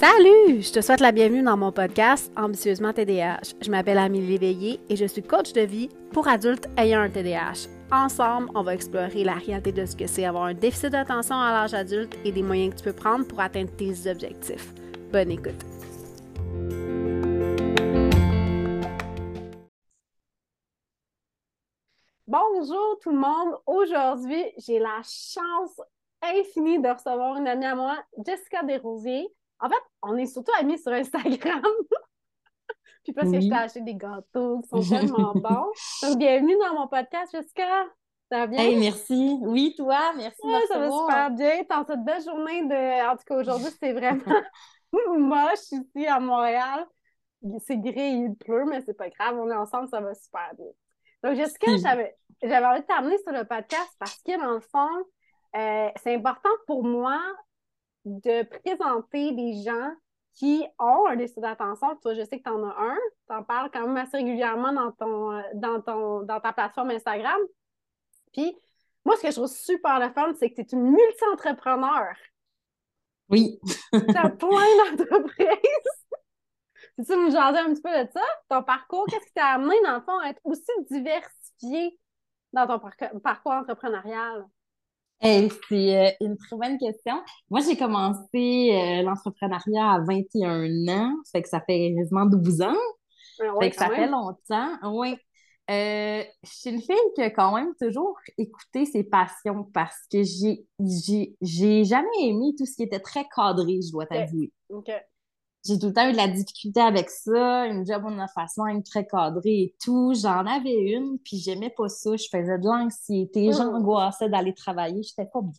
Salut! Je te souhaite la bienvenue dans mon podcast Ambitieusement TDAH. Je m'appelle Amélie Léveillé et je suis coach de vie pour adultes ayant un TDAH. Ensemble, on va explorer la réalité de ce que c'est avoir un déficit d'attention à l'âge adulte et des moyens que tu peux prendre pour atteindre tes objectifs. Bonne écoute! Bonjour tout le monde! Aujourd'hui, j'ai la chance infinie de recevoir une amie à moi, Jessica Desrosiers. En fait, on est surtout amis sur Instagram. Puis parce que je t'ai acheté des gâteaux qui sont tellement bons. Donc, bienvenue dans mon podcast, Jessica. Ça va bien? Hey, merci. Oui, toi, merci. Ouais, ça va super bien. Dans cette belle journée de. En tout cas, aujourd'hui, c'est vraiment moche ici à Montréal. C'est gris, il pleut, mais c'est pas grave. On est ensemble, ça va super bien. Donc, Jessica, j'avais envie de t'amener sur le podcast parce que, dans le fond, euh, c'est important pour moi de présenter des gens qui ont un déficit d'attention. Toi, je sais que tu en as un. Tu en parles quand même assez régulièrement dans, ton, dans, ton, dans ta plateforme Instagram. Puis, moi, ce que je trouve super le fun, c'est que tu es une multi-entrepreneur. Oui. tu as plein d'entreprises. tu nous jaser un petit peu de ça? Ton parcours, qu'est-ce qui t'a amené, dans le fond, à être aussi diversifié dans ton parcours entrepreneurial? C'est euh, une très bonne question. Moi, j'ai commencé euh, l'entrepreneuriat à 21 ans, ça fait que ça fait quasiment 12 ans. Ah fait que ça fait longtemps. Oui. Euh, je suis une fille qui a quand même toujours écouté ses passions parce que j'ai, j'ai, jamais aimé tout ce qui était très cadré, je dois t'avouer. J'ai tout le temps eu de la difficulté avec ça, une job en façon même très cadrée et tout. J'en avais une, puis j'aimais pas ça. Je faisais de l'anxiété, mmh. j'angoissais d'aller travailler, j'étais pas bien.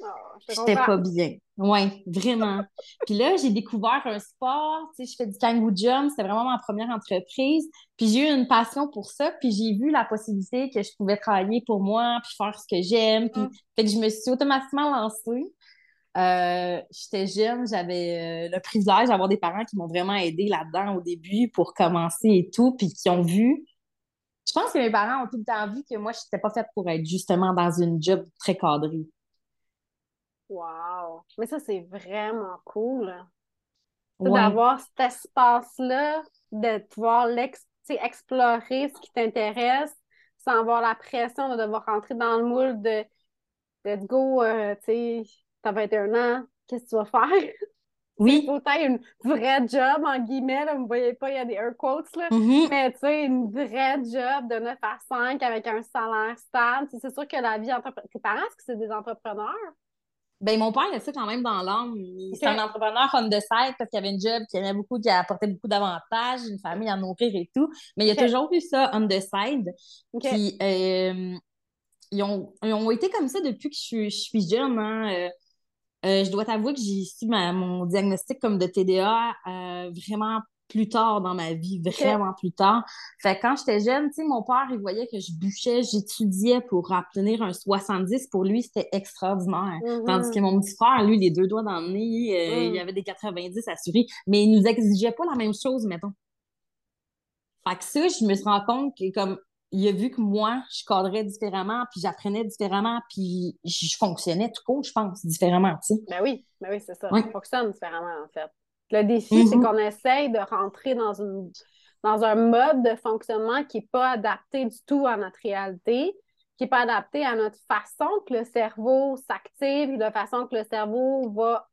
Oh, j'étais pas bien. Oui, vraiment. puis là, j'ai découvert un sport, tu sais, je fais du kangoo jump, c'était vraiment ma première entreprise. Puis j'ai eu une passion pour ça, puis j'ai vu la possibilité que je pouvais travailler pour moi, puis faire ce que j'aime. Puis mmh. fait que je me suis automatiquement lancée. Euh, j'étais jeune, j'avais euh, le privilège d'avoir des parents qui m'ont vraiment aidé là-dedans au début pour commencer et tout, puis qui ont vu. Je pense que mes parents ont tout le temps vu que moi, je n'étais pas faite pour être justement dans une job très cadrée. Wow! Mais ça, c'est vraiment cool. D'avoir cet espace-là, de pouvoir explorer ce qui t'intéresse sans avoir la pression de devoir rentrer dans le moule de let's go, euh, tu sais t'as 21 ans, qu'est-ce que tu vas faire? Oui. Il faut une vraie job, en guillemets, là, vous ne voyez pas, il y a des air quotes, là. Mm-hmm. Mais tu sais, une vraie job de 9 à 5 avec un salaire stable. C'est sûr que la vie entrepreneur. Tes parents, est-ce que c'est des entrepreneurs? Ben, mon père, il a ça quand même dans l'âme. C'est un entrepreneur on the side parce qu'il avait une job qui aimait beaucoup, qui apportait beaucoup d'avantages, une famille à nourrir et tout. Mais il a toujours eu ça on the side. Puis, euh, ils, ont, ils, ont, été comme ça depuis que je, je suis jeune. Hein. Euh, je dois t'avouer que j'ai su mon diagnostic comme de TDA euh, vraiment plus tard dans ma vie, vraiment plus tard. Fait quand j'étais jeune, tu sais, mon père, il voyait que je bûchais, j'étudiais pour obtenir un 70. Pour lui, c'était extraordinaire. Mm-hmm. Tandis que mon petit frère, lui, les deux doigts dans le nez, euh, mm. il avait des 90 assurés. Mais il nous exigeait pas la même chose, mettons. Fait que ça, je me suis rendu compte que comme il a vu que moi, je cadrais différemment, puis j'apprenais différemment, puis je fonctionnais tout court, je pense, différemment, tu sais. Ben oui, ben oui, c'est ça. On fonctionne différemment, en fait. Le défi, c'est mm-hmm. qu'on essaye de rentrer dans, une, dans un mode de fonctionnement qui n'est pas adapté du tout à notre réalité, qui n'est pas adapté à notre façon que le cerveau s'active, de façon que le cerveau va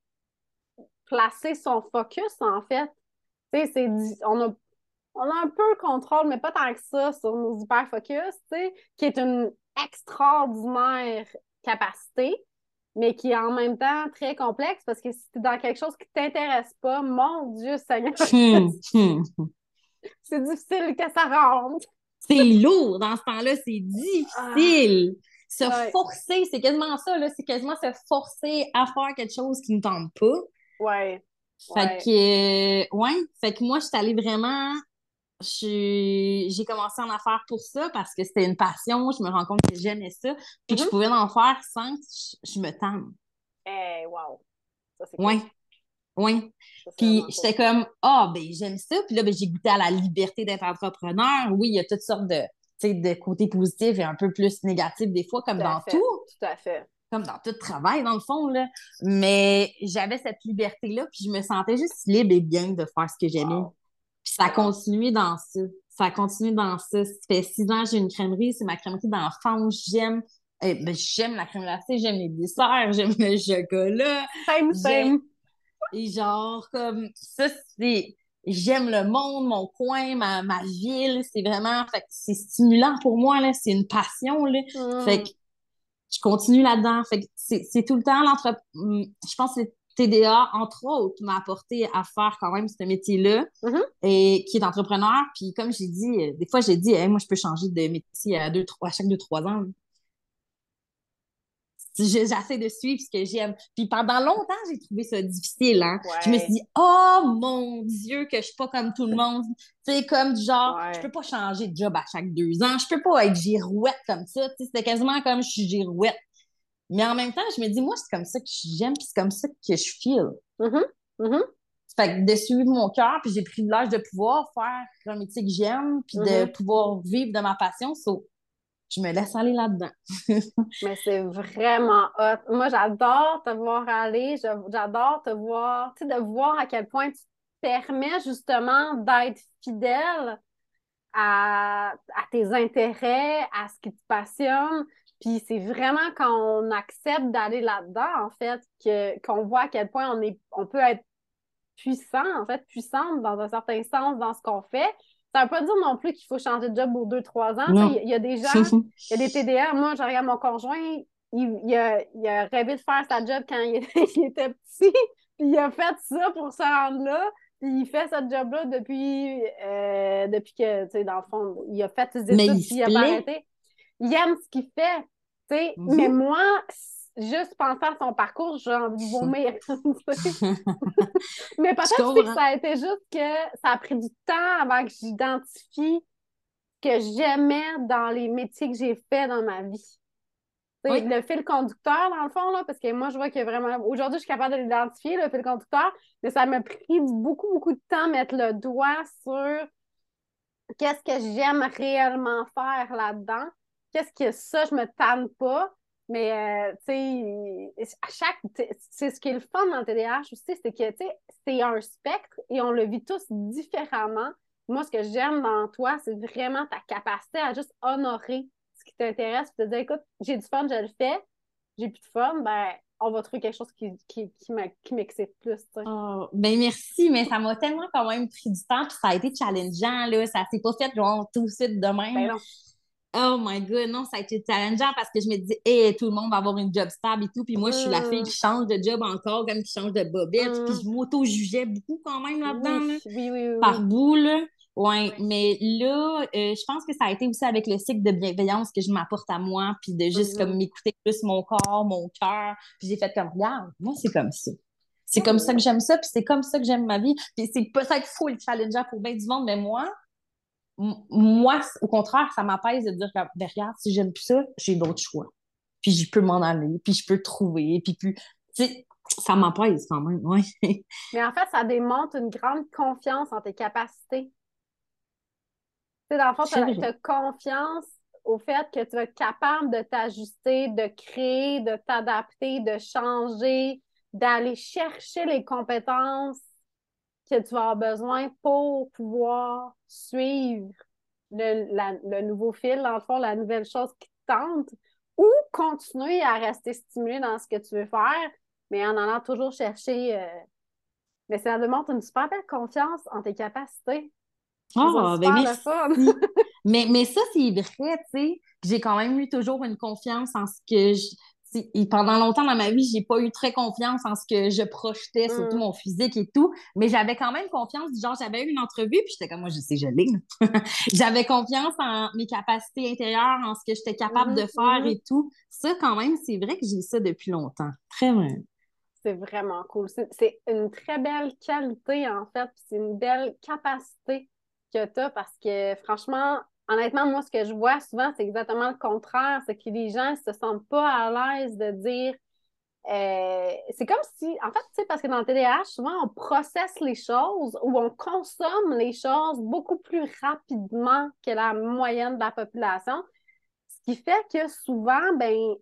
placer son focus, en fait. Tu sais, on a on a un peu le contrôle, mais pas tant que ça, sur nos hyperfocus, tu sais, qui est une extraordinaire capacité, mais qui est en même temps très complexe parce que si tu es dans quelque chose qui ne t'intéresse pas, mon Dieu Seigneur, hmm, hmm. c'est difficile que ça rentre. C'est lourd dans ce temps-là, c'est difficile. Ah. se forcer, c'est quasiment ça, là, c'est quasiment se forcer à faire quelque chose qui ne tente pas. Ouais. Fait que, euh, ouais, fait que moi, je suis allée vraiment j'ai commencé à en faire pour ça parce que c'était une passion. Je me rends compte que j'aimais ça. Puis que je mm-hmm. pouvais en faire sans que je, me tente. Eh, wow! Ça, c'est Oui. Oui. Puis j'étais comme, ah, ben j'aime ça. Puis là, ben, j'ai goûté à la liberté d'être entrepreneur. Oui, il y a toutes sortes de, de côtés positifs et un peu plus négatifs des fois, comme dans tout. Tout à fait. comme dans tout travail, dans le fond, là. Mais j'avais cette liberté-là, puis je me sentais juste libre et bien de faire ce que j'aimais. Puis ça a continué dans ça. Ça a continué dans ça. Ça fait six ans j'ai une crèmerie, c'est ma crèmerie d'enfance. J'aime eh ben, j'aime la crème glacée, j'aime les desserts, j'aime le chocolat. Same, same. Et genre, comme, ça, c'est j'aime le monde, mon coin, ma, ma ville. C'est vraiment, fait c'est stimulant pour moi, là. C'est une passion, là. Mm. Fait que je continue là-dedans. Fait que c'est tout le temps l'entre... Mm, je pense que TDA, entre autres, m'a apporté à faire quand même ce métier-là, mm-hmm. et qui est entrepreneur. Puis comme j'ai dit, euh, des fois, j'ai dit, moi, je peux changer de métier à, deux, trois, à chaque deux, trois ans j'essaie de suivre ce que j'aime. Puis pendant longtemps, j'ai trouvé ça difficile. Hein? Je me suis dit, oh mon Dieu, que je suis pas comme tout le monde. C'est comme du genre, je peux pas changer de job à chaque deux ans. Je peux pas être girouette comme ça. C'était quasiment comme je suis girouette. Mais en même temps, je me dis, moi, c'est comme ça que j'aime, puis c'est comme ça que je feel. Mm-hmm. Mm-hmm. Fait que de suivre mon cœur, puis j'ai pris l'âge de pouvoir faire un métier que j'aime, puis de mm-hmm. pouvoir vivre de ma passion je me laisse aller là-dedans. Mais c'est vraiment hot. Moi, j'adore te voir aller, j'adore te voir, tu sais, de voir à quel point tu permets justement d'être fidèle à, tes intérêts, à ce qui te passionne. Puis c'est vraiment quand on accepte d'aller là-dedans, en fait, que, qu'on voit à quel point on, est, on peut être puissant, en fait, puissante dans un certain sens dans ce qu'on fait. Ça ne veut pas dire non plus qu'il faut changer de job aux deux, trois ans. Il y, a des gens, il y a des TDA. Moi, je regarde mon conjoint, il, a, rêvé de faire sa job quand il était, petit, puis il a fait ça pour se rendre là. Puis il fait ce job-là depuis, euh, depuis que, tu sais, dans le fond, il a fait ses études, puis il a pas arrêté. Il aime ce qu'il fait. Mm-hmm. Mais moi, juste penser à son parcours, j'ai envie de vomir. Mais peut-être que ça a été juste que ça a pris du temps avant que j'identifie que j'aimais dans les métiers que j'ai faits dans ma vie. Le fil conducteur, dans le fond, là, parce que moi, je vois que vraiment. Aujourd'hui, je suis capable de l'identifier, le fil conducteur, mais ça m'a pris beaucoup, beaucoup de temps mettre le doigt sur qu'est-ce que j'aime réellement faire là-dedans. Qu'est-ce que ça, je me tanne pas mais, euh, tu sais, à chaque. C'est ce qui est le fun dans le TDAH aussi, c'est que, tu sais, c'est un spectre et on le vit tous différemment. Moi, ce que j'aime dans toi, c'est vraiment ta capacité à juste honorer ce qui t'intéresse, et te dire, écoute, j'ai du fun, je le fais, j'ai plus de fun, ben, on va trouver quelque chose qui, qui, qui m'excite plus. Oh, ben merci, mais ça m'a tellement quand même pris du temps, puis ça a été challengeant, là. Ça s'est pas fait genre tout de suite demain. Ben Oh my god, non, ça a été challengeant parce que je me dis, hey, tout le monde va avoir une job stable et tout. Puis moi, je suis la fille qui mm. change de job encore, comme qui change de bobette. Puis mm. je m'auto-jugeais beaucoup quand même là-dedans. Oui, oui, oui, par bout, là. Ouais, mais là, euh, je pense que ça a été aussi avec le cycle de bienveillance que je m'apporte à moi, puis de juste comme mm-hmm. m'écouter plus mon corps, mon cœur. Puis j'ai fait comme, regarde, moi, c'est comme ça. C'est comme ça que j'aime ça, puis c'est comme ça que j'aime ma vie. Puis c'est peut-être fou le challenger pour bien du monde, mais moi, moi, au contraire, ça m'apaise de dire que, ben, regarde, si j'aime plus ça, j'ai d'autres choix. Puis je peux m'en aller, puis je peux trouver, puis puis, ça m'apaise quand même, oui. Mais en fait, ça démontre une grande confiance en tes capacités. Tu sais, dans le fond, tu as, confiance au fait que tu vas être capable de t'ajuster, de créer, de t'adapter, de changer, d'aller chercher les compétences que tu vas avoir besoin pour pouvoir suivre le, nouveau fil, dans le fond, la nouvelle chose qui te tente, ou continuer à rester stimulé dans ce que tu veux faire, mais en allant toujours chercher. Euh, mais ça demande une super belle confiance en tes capacités. Oh, ben merci. mais, mais ça, c'est vrai, tu sais. J'ai quand même eu toujours une confiance en ce que je, pendant longtemps dans ma vie, j'ai pas eu très confiance en ce que je projetais, surtout mm. mon physique et tout. Mais j'avais quand même confiance, genre, j'avais eu une entrevue, puis j'étais comme, moi, je sais, je l'ai. j'avais confiance en mes capacités intérieures, en ce que j'étais capable de mm-hmm, faire et tout. Ça, quand même, c'est vrai que j'ai ça depuis longtemps. Très bien. C'est vraiment cool. C'est une très belle qualité, en fait, c'est une belle capacité que tu as parce que, franchement, honnêtement, moi, ce que je vois souvent, c'est exactement le contraire. C'est que les gens ne se sentent pas à l'aise de dire. Euh, c'est comme si, en fait, tu sais, parce que dans le TDAH, souvent, on processe les choses ou on consomme les choses beaucoup plus rapidement que la moyenne de la population. Ce qui fait que souvent, ben,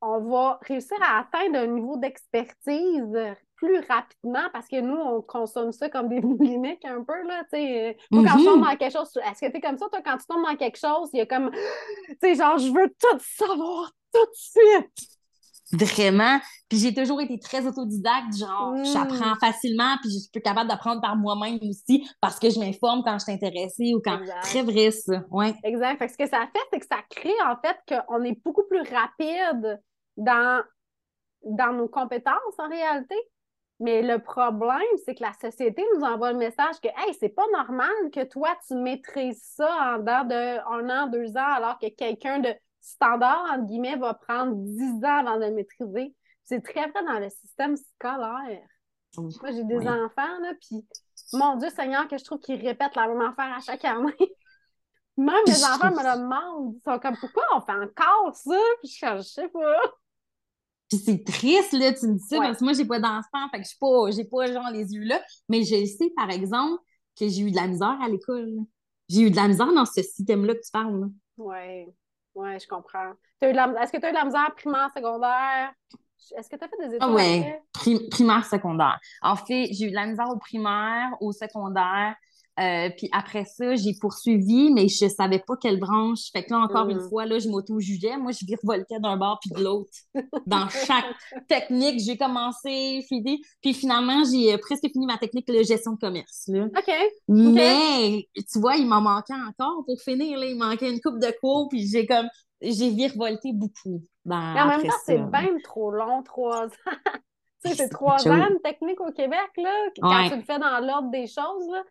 on va réussir à atteindre un niveau d'expertise plus rapidement parce que nous, on consomme ça comme des cliniques un peu, là, tu sais. quand mm-hmm. tombes dans quelque chose, est-ce que tu es comme ça, toi, quand tu tombes dans quelque chose, il y a comme, tu sais, genre, je veux tout savoir tout de suite. Vraiment. Puis j'ai toujours été très autodidacte, genre, mm. j'apprends facilement, puis je suis plus capable d'apprendre par moi-même aussi parce que je m'informe quand je suis intéressée ou quand. Très vrai, ça. Ouais. Exact. Fait que ce que ça fait, c'est que ça crée, en fait, qu'on est beaucoup plus rapide dans, dans nos compétences, en réalité. Mais le problème, c'est que la société nous envoie le message que, hey, c'est pas normal que toi, tu maîtrises ça en dedans de un an, deux ans, alors que quelqu'un de standard, entre guillemets, va prendre dix ans avant de le maîtriser. C'est très vrai dans le système scolaire. Moi, j'ai des enfants, là, puis mon Dieu Seigneur, que je trouve qu'ils répètent la même affaire à chaque année. Même les enfants me le demandent. Ils sont comme, pourquoi on fait encore ça? Puis je, je sais pas. Puis c'est triste, là, tu me dis ça, parce que moi, j'ai pas d'enfant, fait que je suis pas, j'ai pas, genre, les yeux là. Mais je sais, par exemple, que j'ai eu de la misère à l'école. J'ai eu de la misère dans ce système-là que tu parles. Oui, oui, je comprends. Est-ce que tu as eu de la misère primaire, secondaire? Est-ce que tu as fait des études? Oui, primaire, secondaire. En fait, j'ai eu de la misère au primaire, au secondaire. Euh, puis après ça, j'ai poursuivi, mais je savais pas quelle branche. Fait que là, encore une mm. fois, là, je m'auto-jugeais. Moi, je virevoltais d'un bord puis de l'autre. Dans chaque technique, j'ai commencé, fini. Puis finalement, j'ai euh, presque fini ma technique de gestion de commerce. Là. OK. Mais, tu vois, il m'en manquait encore pour finir. Là. Il manquait une coupe de cours, puis j'ai comme... J'ai virevolté beaucoup. Dans, en même temps, c'est bien trop long, trois ans. tu sais, c'est trois ans de technique au Québec, là. Quand tu le fais dans l'ordre des choses, là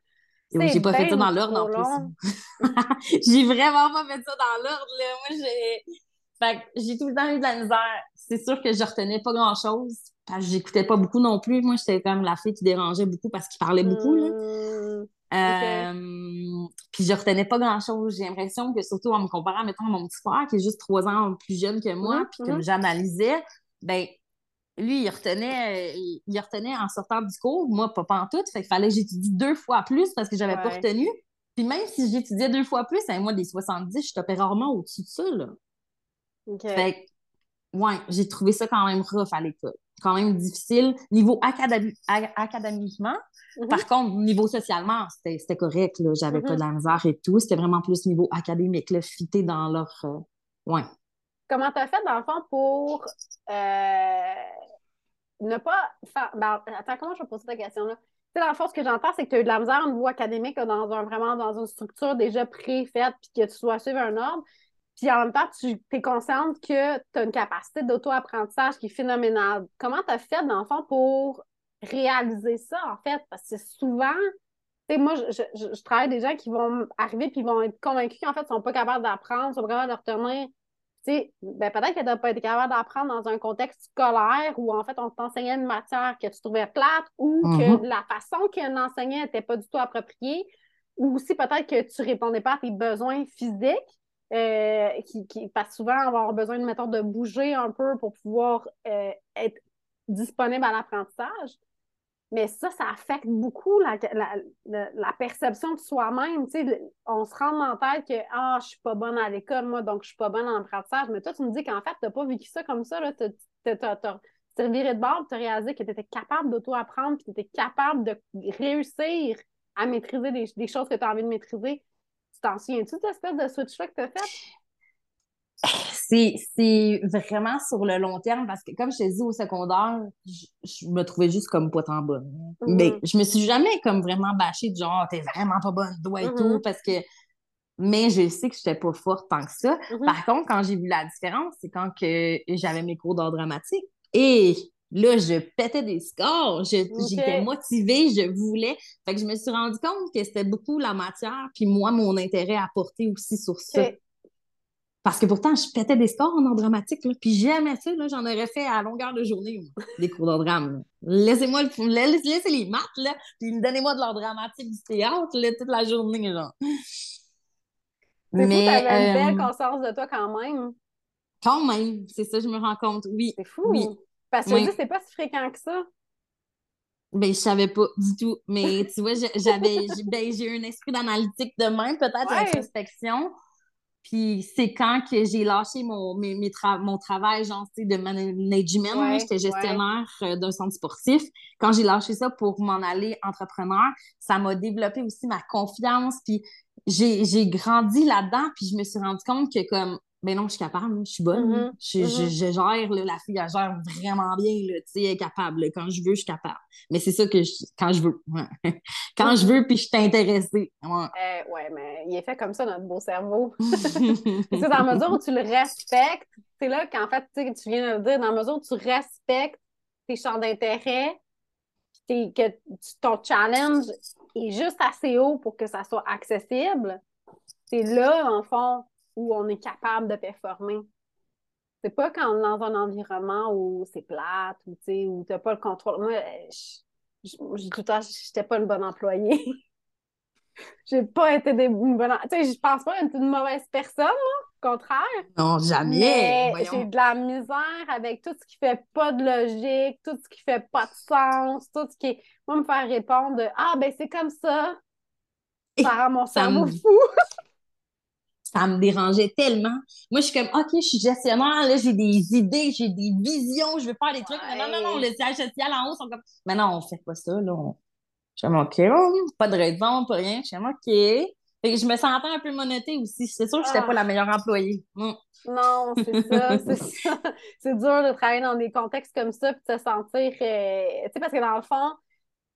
j'ai pas fait ça dans l'ordre en plus. j'ai vraiment pas fait ça dans l'ordre, là. Moi, j'ai. Fait j'ai tout le temps eu de la misère. C'est sûr que je retenais pas grand-chose. Parce que j'écoutais pas beaucoup non plus. Moi, j'étais comme la fille qui dérangeait beaucoup parce qu'il parlait beaucoup, là. Mmh. Euh, puis je retenais pas grand-chose. J'ai l'impression que, surtout en me comparant, mettons, à mon petit frère, qui est juste trois ans plus jeune que moi, mmh, puis que mmh. j'analysais, ben lui, il retenait, il, retenait en sortant du cours, moi, pas en tout. Fait qu'il fallait que j'étudie deux fois plus parce que j'avais pas retenu. Puis même si j'étudiais deux fois plus, à moi, des 70, je topais rarement au-dessus de ça, là. Fait ouais, j'ai trouvé ça quand même rough à l'école. Quand même difficile. Niveau académiquement, mm-hmm. par contre, niveau socialement, c'était correct, là. J'avais pas de la mm-hmm. misère et tout. C'était vraiment plus niveau académique, là, fité dans leur... Euh, ouais. Comment tu as fait, dans le fond, pour euh, ne pas faire. Ben, attends, comment je vais poser ta question-là? Tu sais, dans le fond, ce que j'entends, c'est que tu as eu de la misère au niveau académique dans un, vraiment dans une structure déjà préfaite, puis que tu dois suivre un ordre. Puis en même temps, tu es consciente que tu as une capacité d'auto-apprentissage qui est phénoménale. Comment tu as fait, dans le fond, pour réaliser ça, en fait? Parce que souvent, tu sais, moi, je, je, travaille avec des gens qui vont arriver puis vont être convaincus qu'en fait, ils ne sont pas capables d'apprendre, sont pas capables de retenir ben, peut-être que tu n'as pas été capable d'apprendre dans un contexte scolaire où en fait on t'enseignait une matière que tu trouvais plate ou que mm-hmm. la façon qu'un enseignant n'était pas du tout appropriée ou aussi peut-être que tu répondais pas à tes besoins physiques. Euh, qui, qui, parce souvent, on va avoir besoin de méthode de bouger un peu pour pouvoir euh, être disponible à l'apprentissage. Mais ça, ça affecte beaucoup la, perception de soi-même. On se rend en tête que ah, je suis pas bonne à l'école, moi, donc je suis pas bonne en apprentissage. Mais toi, tu me dis qu'en fait, tu n'as pas vécu ça comme ça. Tu t'es viré de bord, tu as réalisé que tu étais capable d'auto-apprendre, puis tu étais capable de réussir à maîtriser des, choses que tu as envie de maîtriser. Tu t'en souviens-tu de cette espèce de switch-là que tu as fait? C'est vraiment sur le long terme parce que, comme je te dis, au secondaire, je, me trouvais juste comme pas tant bonne. Mm-hmm. Mais je me suis jamais comme vraiment bâchée de genre, t'es vraiment pas bonne, doigt et tout, mm-hmm. parce que. Mais je sais que j'étais pas forte tant que ça. Mm-hmm. Par contre, quand j'ai vu la différence, c'est quand que j'avais mes cours d'art dramatique. Et là, je pétais des scores, j'étais motivée, je voulais. Fait que je me suis rendu compte que c'était beaucoup la matière, puis moi, mon intérêt à porter aussi sur ça. Parce que pourtant, je pétais des scores en art dramatique, là, puis jamais ça, j'en aurais fait à longueur de journée, des cours d'art drame. Laissez-moi le, laissez les maths, là, puis donnez-moi de l'art dramatique du théâtre, là, toute la journée, genre. Mais tu avais une belle euh, conscience de toi quand même. Quand même, c'est ça, je me rends compte, oui. C'est fou. Oui. Parce que c'est pas si fréquent que ça. Ben, je savais pas du tout. Mais tu vois, j'avais, ben, j'ai eu un esprit d'analytique de même, peut-être, ouais. introspection. Puis c'est quand que j'ai lâché mon, mes, mon travail, genre, de management. J'étais gestionnaire euh, d'un centre sportif. Quand j'ai lâché ça pour m'en aller entrepreneur, ça m'a développé aussi ma confiance. Puis j'ai grandi là-dedans. Puis je me suis rendu compte que, comme, ben non, je suis capable, je suis bonne. Mm-hmm. je, mm-hmm. je, gère, la fille, elle gère vraiment bien, sais, elle est capable. Quand je veux, je suis capable. Mais c'est ça que quand je veux. quand je veux, puis je suis intéressée. Ouais. Euh, ouais, mais il est fait comme ça, notre beau cerveau. c'est dans la mesure où tu le respectes, c'est là qu'en fait, tu viens de le dire, dans la mesure où tu respectes tes champs d'intérêt, que ton challenge est juste assez haut pour que ça soit accessible, c'est là, en fond, où on est capable de performer. C'est pas quand on est dans un environnement où c'est plate ou où tu n'as pas le contrôle. Moi, je, je, tout le temps, j'étais pas une bonne employée. j'ai pas été des, une bonne. Tu sais, je pense pas être une mauvaise personne, au contraire. Non, jamais. J'ai de la misère avec tout ce qui fait pas de logique, tout ce qui fait pas de sens, tout ce qui Moi, me faire répondre de Ah, ben c'est comme ça. Ça rend mon cerveau fou. ça me dérangeait tellement. Moi, je suis comme, OK, je suis gestionnaire, là, j'ai des idées, j'ai des visions, je veux faire des trucs. Mais non, non, non, le siège social en haut sont comme, mais non, on fait pas ça, là. Je suis comme, OK, pas de raison, pas rien. Je suis comme, OK. Et je me sentais un peu monétée aussi. C'est sûr que je n'étais pas la meilleure employée. Mm. Non, c'est ça, c'est ça. C'est dur de travailler dans des contextes comme ça puis de se sentir. Euh, tu sais, parce que dans le fond,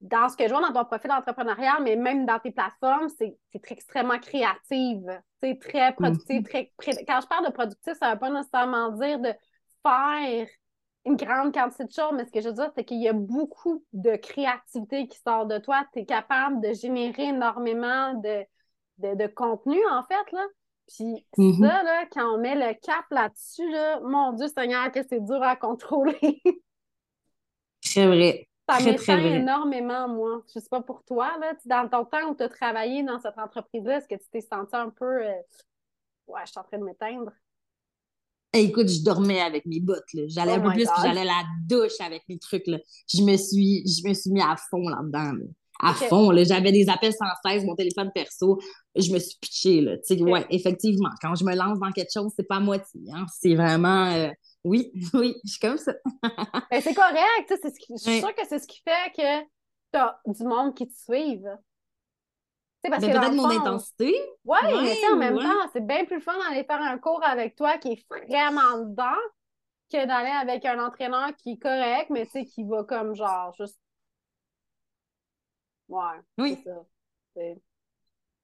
dans ce que je vois dans ton profil d'entrepreneuriat, mais même dans tes plateformes, c'est extrêmement créative. C'est très productif. Mm-hmm. très, quand je parle de productif, ça ne veut pas nécessairement dire de faire une grande quantité de choses, mais ce que je veux dire, c'est qu'il y a beaucoup de créativité qui sort de toi. Tu es capable de générer énormément de, de, contenu, en fait. Là. Puis mm-hmm. ça, là, quand on met le cap là-dessus, là, mon Dieu Seigneur, que c'est dur à contrôler. c'est vrai. Ça m'éteint énormément, moi. Je ne sais pas pour toi, là, dans ton temps où tu as travaillé dans cette entreprise-là, est-ce que tu t'es senti un peu euh, Ouais, je suis en train de m'éteindre? écoute, je dormais avec mes bottes. J'allais un oh peu plus, puis j'allais la douche avec mes trucs. Là. Je, me suis, je me suis mis à fond là-dedans. À fond. J'avais des appels sans cesse, mon téléphone perso. Je me suis pitchée. Là. Ouais, effectivement, quand je me lance dans quelque chose, c'est pas à moitié. Hein. C'est vraiment. Euh, oui, oui, je suis comme ça. Ben, c'est correct. Ce qui, je suis sûre que c'est ce qui fait que tu as du monde qui te suive. Parce ben, peut-être mon intensité. Oui, mais en même temps, c'est bien plus fun d'aller faire un cours avec toi qui est vraiment dedans que d'aller avec un entraîneur qui est correct, mais tu sais, qui va comme genre juste. Ouais. Oui. Ça.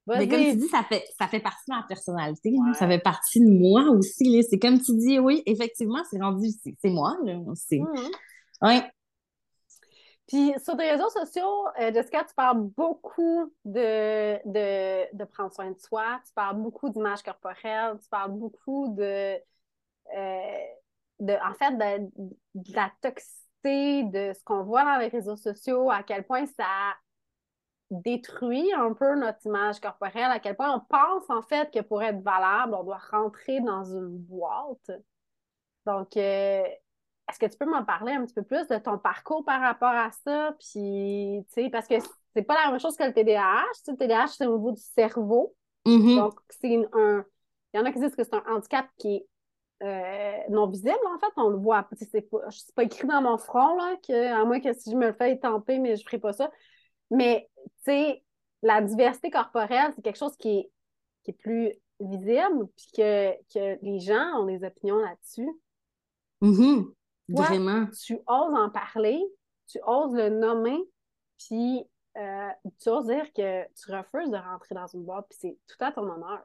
Mais comme tu dis, ça fait, ça fait partie de ma personnalité. Ça fait partie de moi aussi. C'est comme tu dis, oui, effectivement, c'est rendu, c'est moi. Là. Mmh. Oui. Puis sur les réseaux sociaux, euh, Jessica, tu parles beaucoup de, de, prendre soin de soi, tu parles beaucoup d'image corporelle, tu parles beaucoup de, euh, de en fait, de, de, la toxicité, de ce qu'on voit dans les réseaux sociaux, à quel point ça détruit un peu notre image corporelle, à quel point on pense en fait que pour être valable, on doit rentrer dans une boîte. Donc, euh, est-ce que tu peux m'en parler un petit peu plus de ton parcours par rapport à ça? Puis, tu sais, parce que c'est pas la même chose que le TDAH. le TDAH, c'est au niveau du cerveau. Mm-hmm. Donc, c'est un. Il y en a qui disent que c'est un handicap qui est euh, non visible, en fait. On le voit. C'est pas, pas écrit dans mon front, là, que, à moins que si je me le fais étamper, mais je ferai pas ça. Mais, tu sais, la diversité corporelle, c'est quelque chose qui est, qui est plus visible, puis que, que les gens ont des opinions là-dessus. Mm-hmm. Vraiment. Tu oses en parler, tu oses le nommer, puis euh, tu oses dire que tu refuses de rentrer dans une boîte, puis c'est tout à ton honneur.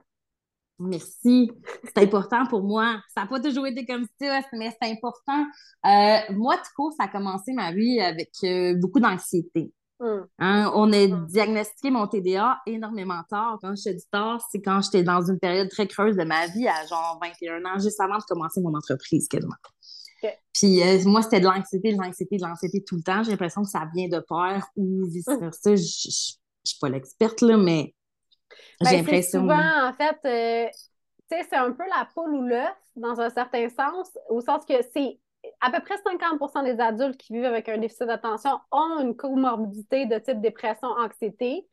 Merci. C'est important pour moi. Ça n'a pas toujours été comme ça, mais c'est important. Euh, moi, tout court, ça a commencé ma vie avec euh, beaucoup d'anxiété. Hum. Hein, on a hum. diagnostiqué mon TDA énormément tard. Quand je te dis tard, c'est quand j'étais dans une période très creuse de ma vie, à genre 21 ans, juste avant de commencer mon entreprise quasiment. Puis euh, moi, c'était de l'anxiété, de l'anxiété, de l'anxiété tout le temps. J'ai l'impression que ça vient de peur ou vice-versa. Je ne suis pas l'experte, là, mais j'ai ben, l'impression. Souvent, en fait, euh, c'est un peu la poule ou l'œuf, dans un certain sens, au sens que c'est à peu près 50% des adultes qui vivent avec un déficit d'attention ont une comorbidité de type dépression, anxiété.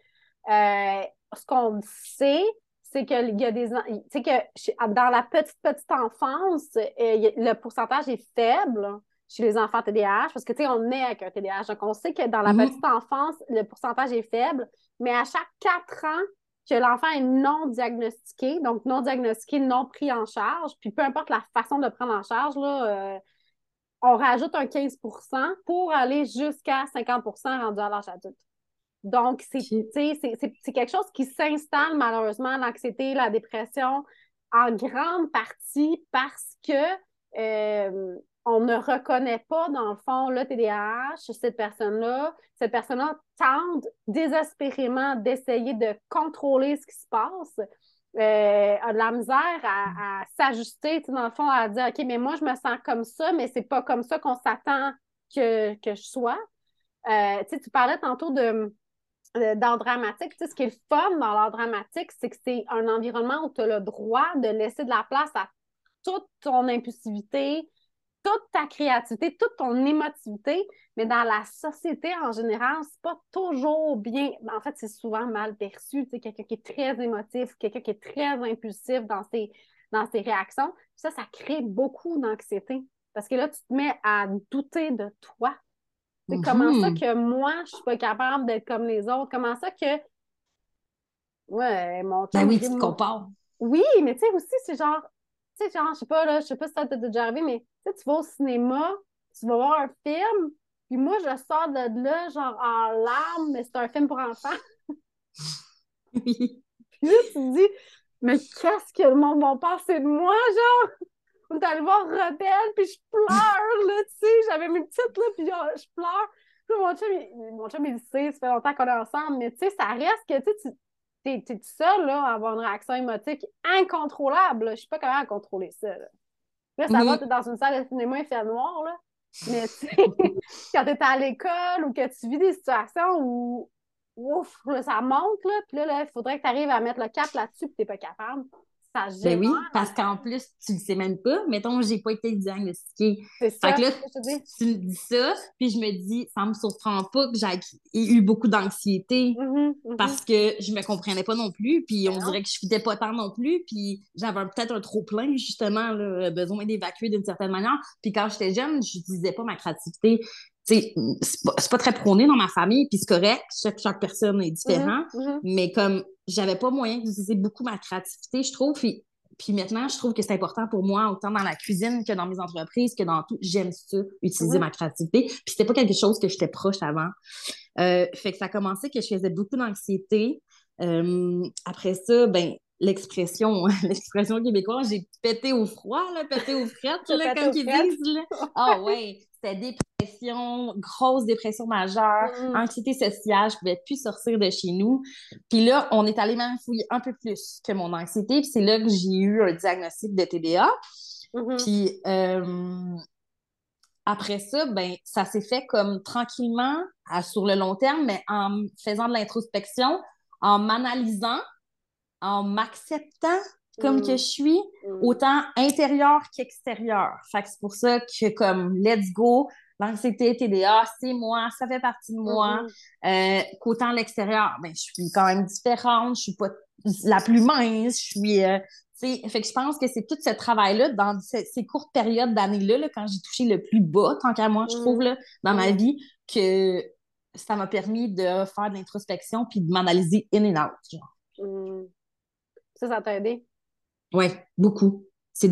Euh, ce qu'on sait, c'est qu'il y a des. Tu que dans la petite, petite enfance, euh, le pourcentage est faible chez les enfants TDAH parce que, tu sais, on est avec un TDAH. Donc, on sait que dans la mm-hmm. petite enfance, le pourcentage est faible, mais à chaque quatre ans, que l'enfant est non diagnostiqué, donc non diagnostiqué, non pris en charge, puis peu importe la façon de prendre en charge, là, euh, on rajoute un 15 pour aller jusqu'à 50 rendu à l'âge adulte. Donc, c'est quelque chose qui s'installe malheureusement, l'anxiété, la dépression, en grande partie parce que euh, on ne reconnaît pas, dans le fond, le TDAH, cette personne-là. Cette personne-là tente désespérément d'essayer de contrôler ce qui se passe. Euh, a de la misère à, s'ajuster, dans le fond, à dire OK, mais moi, je me sens comme ça, mais c'est pas comme ça qu'on s'attend que, je sois. Euh, tu parlais tantôt de d'art dramatique. ce qui est le fun dans l'art dramatique, c'est que c'est un environnement où tu as le droit de laisser de la place à toute ton impulsivité, toute ta créativité, toute ton émotivité, mais dans la société en général, c'est pas toujours bien. En fait, c'est souvent mal perçu. Tu quelqu'un qui est très émotif, quelqu'un qui est très impulsif dans ses, dans ses réactions. Ça, ça crée beaucoup d'anxiété. Parce que là, tu te mets à douter de toi. C'est comment ça mm-hmm. que moi, je suis pas capable d'être comme les autres? Comment ça que. Ouais, mon Ben oui, tu te compares. Oui, mais tu sais aussi, c'est genre, tu sais, genre, je sais pas, là, je sais pas si ça t'a déjà arrivé, mais tu vas au cinéma, tu vas voir un film, puis moi, je sors de là, genre, en larmes, mais c'est un film pour enfants. puis là, tu te dis, mais qu'est-ce que le monde va penser de moi, genre? On est allé voir Rebelle, puis je pleure, là, tu sais, j'avais mes petites, là, puis je pleure. Puis mon chum, il, mon chum, il sait, ça fait longtemps qu'on est ensemble, mais tu sais, ça reste que, tu sais, t'es, tout seul là, à avoir une réaction émotique incontrôlable. Je suis pas capable de contrôler ça. Là, là ça va, t'es dans une salle de cinéma, il fait noir, là. Mais quand t'es à l'école ou que tu vis des situations où ouf, ça monte, là, puis là, il faudrait que tu arrives à mettre le cap là-dessus, puis t'es pas capable. Ben oui, parce qu'en plus, tu le sais même pas. Mettons, j'ai pas été diagnostiquée. C'est ça. Fait que là, tu me dis ça, puis je me dis, ça me surprend pas que j'ai eu beaucoup d'anxiété mm-hmm, mm-hmm. parce que je me comprenais pas non plus, puis on dirait que je fitais pas tant non plus, puis j'avais peut-être un trop-plein, justement, là, besoin d'évacuer d'une certaine manière. Puis quand j'étais jeune, je disais pas ma créativité c'est pas, pas très prôné dans ma famille, puis c'est correct, chaque, chaque, personne est différente, mm-hmm, mm-hmm. mais comme j'avais pas moyen d'utiliser beaucoup ma créativité, je trouve, puis, puis maintenant, je trouve que c'est important pour moi, autant dans la cuisine que dans mes entreprises, que dans tout, j'aime ça, utiliser mm-hmm. ma créativité, puis c'était pas quelque chose que j'étais proche avant. Euh, fait que ça a commencé que je faisais beaucoup d'anxiété. Euh, après ça, ben l'expression l'expression québécoise, j'ai pété au froid, là, pété au fret, là, comme ils disent. Ah ouais, c'était dépression, grosse dépression majeure, mm. anxiété sociale, je pouvais plus sortir de chez nous. Puis là, on est allé même fouiller un peu plus que mon anxiété, puis c'est là que j'ai eu un diagnostic de TDA. Mm-hmm. Puis euh, après ça, ben ça s'est fait comme tranquillement, sur le long terme, mais en faisant de l'introspection, en m'analysant, en m'acceptant comme que mm. je suis, mm. autant intérieur qu'extérieur. Fait que c'est pour ça que comme let's go, l'anxiété, TDA, c'est moi, ça fait partie de moi. Mm-hmm. Euh, qu'autant l'extérieur, ben, je suis quand même différente, je suis pas la plus mince, je suis. Euh, fait que je pense que c'est tout ce travail-là dans ces, courtes périodes d'années-là, quand j'ai touché le plus bas, tant qu'à moi, je trouve, là, dans ma vie, que ça m'a permis de faire de l'introspection puis de m'analyser in and out. Genre. Ça, ça t'a aidé? Oui, beaucoup. C'est,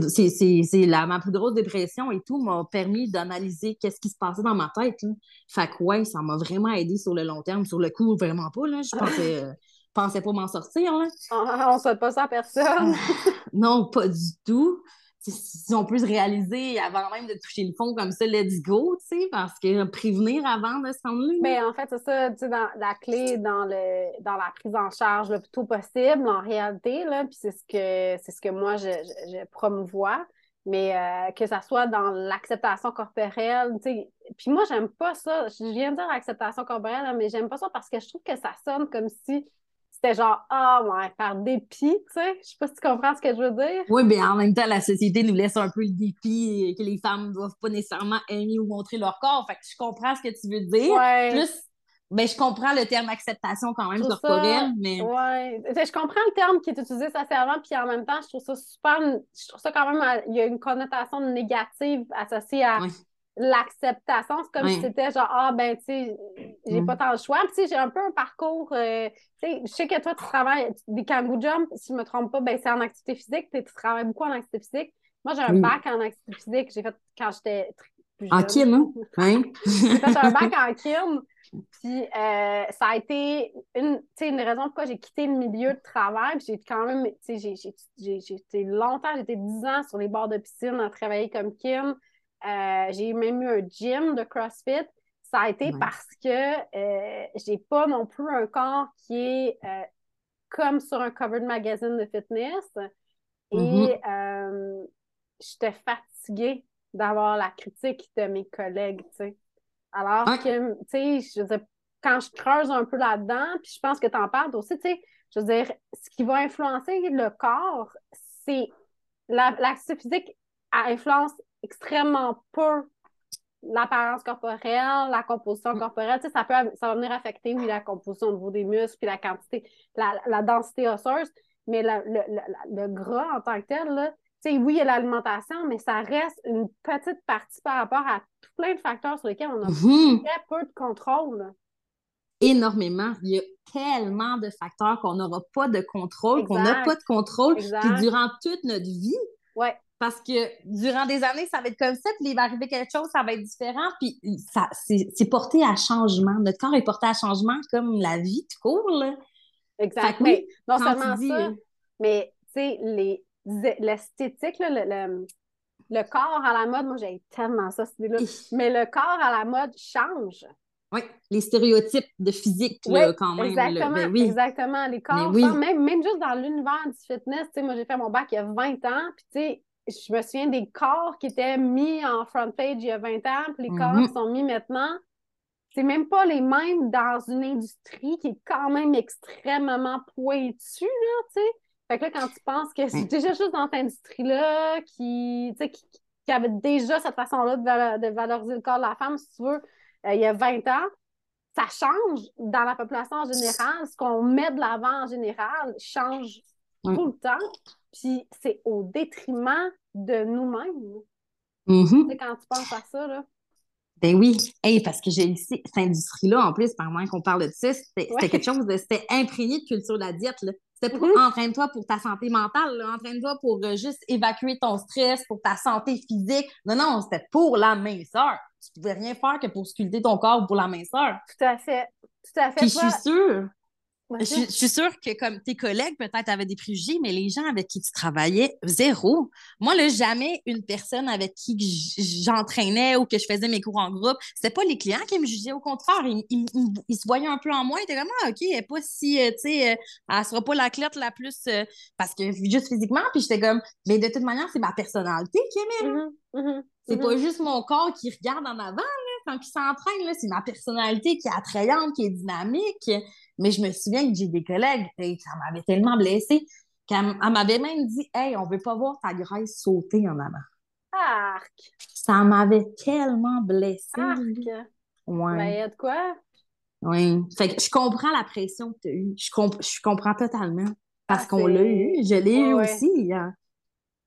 la, ma plus grosse dépression et tout m'a permis d'analyser qu'est-ce qui se passait dans ma tête. Fait que ouais, ça m'a vraiment aidé sur le long terme. Sur le coup, vraiment pas. Là. Je pensais, euh, pensais pas m'en sortir. Là. Ah, on ne souhaite pas ça à personne. non, pas du tout si on peut se réaliser avant même de toucher le fond comme ça, let's go, tu sais, parce que prévenir avant de se rendre là. Ben, en fait, c'est ça, tu sais, dans, la clé dans, le, dans la prise en charge le plus tôt possible, en réalité, là, puis c'est ce que c'est ce que moi, je, je, promouvois, mais euh, que ça soit dans l'acceptation corporelle, tu sais, puis moi, j'aime pas ça, je viens de dire acceptation corporelle, mais j'aime pas ça parce que je trouve que ça sonne comme si c'était genre, ah, ouais, par dépit, tu sais. Je sais pas si tu comprends ce que je veux dire. Oui, mais en même temps, la société nous laisse un peu le dépit que les femmes ne doivent pas nécessairement aimer ou montrer leur corps. Fait que je comprends ce que tu veux dire. Ouais. Plus, Ben, je comprends le terme acceptation quand même corporelle, mais. Ouais. Je comprends le terme qui est utilisé socialement, puis en même temps, je trouve ça super. Je trouve ça quand même. Il y a une connotation négative associée à l'acceptation. C'est comme si c'était genre, ah, ben, tu sais, j'ai mm. pas tant de choix. Puis, tu sais, j'ai un peu un parcours. Euh, tu sais, je sais que toi, tu travailles des kangoo jump, si je me trompe pas, ben, c'est en activité physique. Tu travailles beaucoup en activité physique. Moi, j'ai un bac en activité physique. J'ai fait quand j'étais plus jeune. En kim, hein? j'ai fait un bac en kim. Puis euh, ça a été une, une raison pourquoi j'ai quitté le milieu de travail. Puis j'ai quand même, tu sais, j'ai été longtemps, été 10 ans sur les bords de piscine à travailler comme Kim. Euh, j'ai même eu un gym de CrossFit. Ça a été parce que euh, j'ai pas non plus un corps qui est comme sur un covered magazine de fitness. Et mm-hmm. j'étais fatiguée d'avoir la critique de mes collègues, tu sais. Alors que, tu sais, je veux dire, quand je creuse un peu là-dedans, puis je pense que tu en parles aussi, tu sais, je veux dire, ce qui va influencer le corps, c'est l'activité physique influence extrêmement peu l'apparence corporelle, la composition corporelle. Tu sais, ça, peut, ça va venir affecter, oui, la composition au niveau des muscles, puis la quantité, la, densité osseuse, mais le, gras en tant que tel, là, oui, il y a l'alimentation, mais ça reste une petite partie par rapport à tout plein de facteurs sur lesquels on a mhm. très peu de contrôle. Énormément. Il y a tellement de facteurs qu'on n'aura pas de contrôle, qu'on n'a pas de contrôle. Puis durant toute notre vie, ouais. Parce que durant des années, ça va être comme ça, puis il va arriver quelque chose, ça va être différent, puis ça, c'est porté à changement. Notre corps est porté à changement comme la vie tout court. Là. Exactement. non seulement ça, mais tu sais, les l'esthétique, le, le, corps à la mode, moi j'ai tellement ça, cette idée-là. Mais le corps à la mode change. Oui, les stéréotypes de physique, là, quand même. Exactement, ben oui. exactement. Les corps, même, même juste dans l'univers du fitness, tu sais, moi j'ai fait mon bac il y a 20 ans, puis tu sais, je me souviens des corps qui étaient mis en front page il y a 20 ans, puis les corps mhm. qui sont mis maintenant. C'est même pas les mêmes dans une industrie qui est quand même extrêmement pointue, là, tu sais. Fait que là, quand tu penses que c'est déjà juste dans cette industrie-là qui, qui, qui, avait déjà cette façon-là de, valoriser le corps de la femme, si tu veux, euh, il y a 20 ans, ça change dans la population en général. Ce qu'on met de l'avant en général change tout le temps. Puis c'est au détriment de nous-mêmes. Mm-hmm. Quand tu penses à ça, là. Ben oui, parce que j'ai ici, cette industrie-là, en plus, par moins qu'on parle de ça, c'était quelque chose de. C'était imprégné de culture de la diète. Là. C'était pour mm-hmm. entraîne-toi pour ta santé mentale, entraîne-toi pour euh, juste évacuer ton stress, pour ta santé physique. Non, non, c'était pour la minceur. Tu pouvais rien faire que pour sculpter ton corps pour la minceur. Tout à fait. Tout à fait. Puis je suis sûre je, suis sûre que comme tes collègues peut-être avaient des préjugés, mais les gens avec qui tu travaillais, zéro. Moi, là, jamais une personne avec qui j'entraînais ou que je faisais mes cours en groupe, c'était pas les clients qui me jugeaient. Au contraire, ils, se voyaient un peu en moi. Ils étaient vraiment, ah, OK, elle n'est pas si, euh, tu sais, euh, elle sera pas la clette la plus, euh, parce que juste physiquement. Puis j'étais comme, mais de toute manière, c'est ma personnalité qui est mm-hmm, mm-hmm, c'est pas mm-hmm. juste mon corps qui regarde en avant, là, quand il s'entraîne, c'est ma personnalité qui est attrayante, qui est dynamique. Mais je me souviens que j'ai des collègues, et ça m'avait tellement blessée, qu'elle m'avait même dit Hey, on veut pas voir ta graisse sauter en avant. Arc! Ça m'avait tellement blessée. Arc! Ouais. Ben, y a de quoi? Oui. Fait que je comprends la pression que tu as eue. Je, je, comprends totalement. Parce ah, qu'on l'a eu. Je l'ai eu aussi. Hein.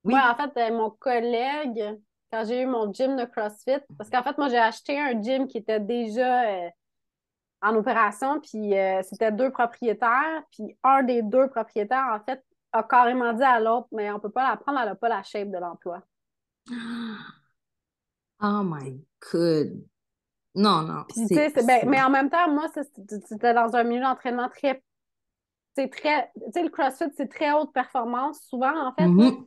Oui. en fait, euh, mon collègue, quand j'ai eu mon gym de CrossFit, parce qu'en fait, moi, j'ai acheté un gym qui était déjà. Euh, en opération, puis euh, c'était deux propriétaires, puis un des deux propriétaires, en fait, a carrément dit à l'autre, mais on peut pas la prendre, elle n'a pas la shape de l'emploi. Oh my god. Non, non. Ben, mais en même temps, moi, c'était dans un milieu d'entraînement très. C'est très. Tu sais, le CrossFit, c'est très haute performance, souvent, en fait. Mm-hmm.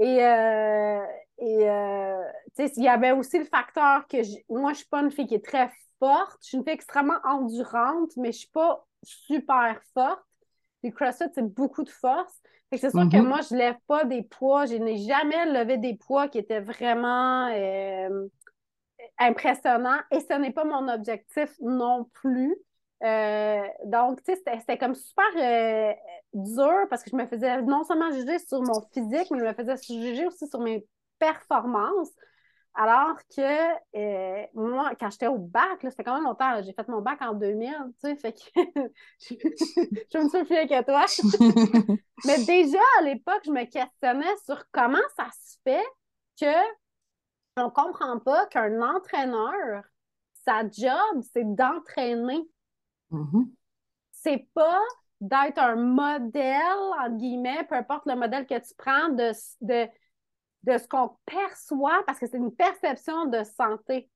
Et, euh, et euh, il y avait aussi le facteur que moi, je suis pas une fille qui est très forte. Je suis une fille extrêmement endurante, mais je suis pas super forte. Le CrossFit, c'est beaucoup de force. c'est sûr que mhm. moi, je lève pas des poids. Je n'ai jamais levé des poids qui étaient vraiment euh, impressionnants. Et ce n'est pas mon objectif non plus. Euh, donc, tu sais, c'était comme super euh, dur parce que je me faisais non seulement juger sur mon physique, mais je me faisais juger aussi sur mes performances. Alors que euh, moi, quand j'étais au bac, c'était quand même longtemps, j'ai fait mon bac en 2000, tu sais, fait que je, je me suis que toi. Mais déjà, à l'époque, je me questionnais sur comment ça se fait que on comprend pas qu'un entraîneur, sa job, c'est d'entraîner. Mm-hmm. C'est pas d'être un modèle, entre guillemets, peu importe le modèle que tu prends, de, de de ce qu'on perçoit, parce que c'est une perception de santé.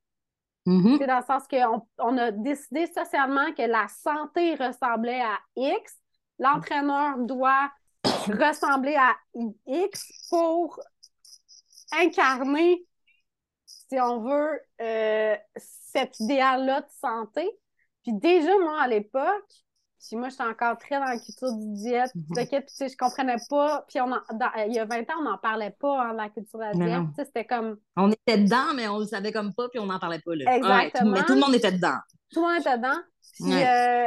Mm-hmm. C'est dans le sens qu'on on a décidé socialement que la santé ressemblait à X, l'entraîneur doit ressembler à X pour incarner, si on veut, euh, cet idéal-là de santé. Puis déjà, moi, à l'époque, puis moi, j'étais encore très dans la culture du diète. Mm -hmm. tu sais, je comprenais pas. Puis on il y a 20 ans, on n'en parlait pas, hein, la culture de la diète. C'était comme... On était dedans, mais on le savait comme pas, puis on n'en parlait pas. Là. Exactement. mais tout le monde était dedans. Tout le monde était dedans. Puis euh,